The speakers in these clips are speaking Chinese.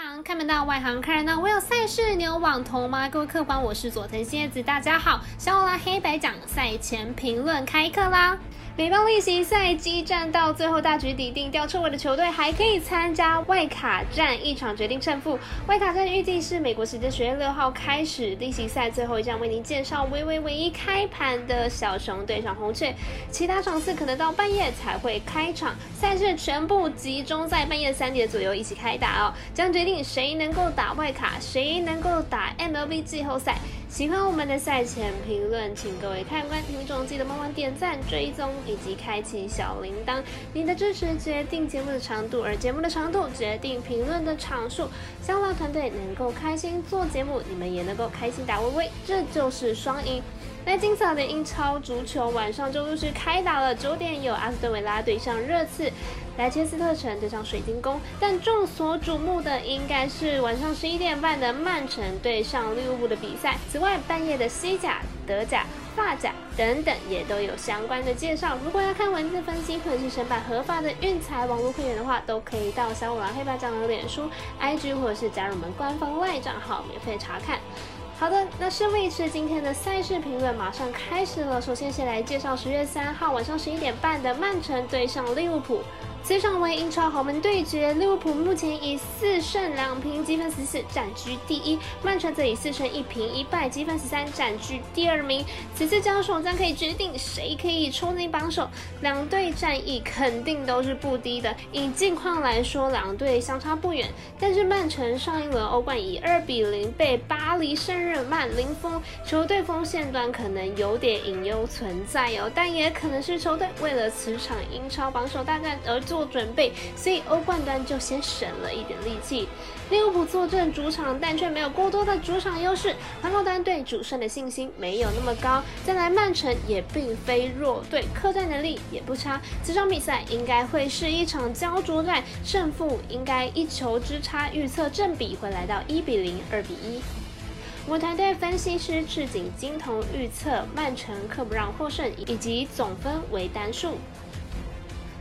行看门道，外行看热闹。我有赛事，你有网投吗？各位客官，我是佐藤蝎子，大家好。小五拉黑白讲赛前评论开课啦！美邦例行赛激战到最后大局已定，吊车尾的球队还可以参加外卡战，一场决定胜负。外卡战预计是美国时间十月六号开始，例行赛最后一站为您介绍微微唯一开盘的小熊对上红雀，其他场次可能到半夜才会开场。赛事全部集中在半夜三点左右一起开打哦，将决定谁能够打外卡，谁能够打 MLB 季后赛。喜欢我们的赛前评论，请各位看官听众记得帮忙点赞、追踪以及开启小铃铛。你的支持决定节目的长度，而节目的长度决定评论的场数。香望团队能够开心做节目，你们也能够开心打微微，这就是双赢。那精彩的英超足球晚上就陆续开打了，九点有阿斯顿维拉对上热刺，莱切斯特城对上水晶宫，但众所瞩目的应该是晚上十一点半的曼城对上利物浦的比赛。外，半夜的西甲、德甲、法甲等等也都有相关的介绍。如果要看文字分析或者是申办合法的运财网络会员的话，都可以到小五郎黑白酱的脸书、IG 或者是加入我们官方外账号免费查看。好的，那事不宜迟，今天的赛事评论马上开始了。首先，先来介绍十月三号晚上十一点半的曼城对上利物浦。这场为英超豪门对决，利物浦目前以四胜两平积分十四占据第一，曼城则以四胜一平一败积分十三占据第二名。此次交手将可以决定谁可以冲进榜首，两队战役肯定都是不低的。以近况来说，两队相差不远，但是曼城上一轮欧冠以二比零被巴黎圣日曼零封，球队锋线端可能有点隐忧存在哦，但也可能是球队为了此场英超榜首大战而做。做准备，所以欧冠端就先省了一点力气。利物浦坐镇主场，但却没有过多的主场优势，防守端对主胜的信心没有那么高。再来，曼城也并非弱队，客战能力也不差。这场比赛应该会是一场焦灼战，胜负应该一球之差。预测正比会来到一比零、二比一。我们团队分析师赤井金童预测曼城客不让获胜，以及总分为单数。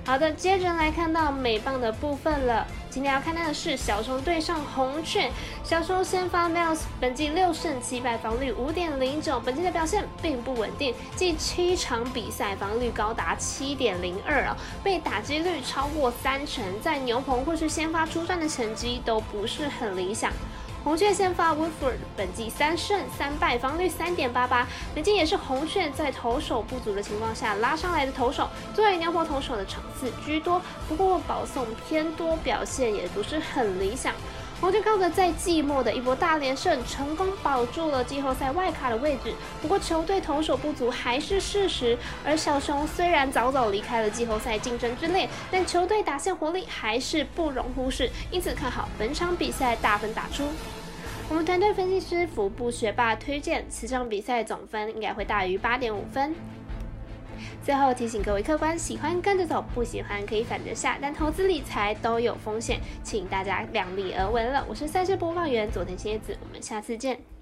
好的，接着来看到美棒的部分了。今天要看到的是小熊对上红雀。小熊先发 Miles 本季六胜七败，防率五点零九，本季的表现并不稳定，近七场比赛防率高达七点零二啊，被打击率超过三成，在牛棚或是先发出战的成绩都不是很理想。红雀先发 w o o f o r d 本季三胜三败，防率三点八八。本季也是红雀在投手不足的情况下拉上来的投手，作为牛棚投手的场次居多，不过保送偏多，表现也不是很理想。红雀靠着在季末的一波大连胜，成功保住了季后赛外卡的位置。不过球队投手不足还是事实，而小熊虽然早早离开了季后赛竞争之列，但球队打线活力还是不容忽视，因此看好本场比赛大分打出。我们团队分析师福布学霸推荐，此场比赛总分应该会大于八点五分。最后提醒各位客官，喜欢跟着走，不喜欢可以反着下，但投资理财都有风险，请大家量力而为了。我是赛事播报员佐藤蝎子，我们下次见。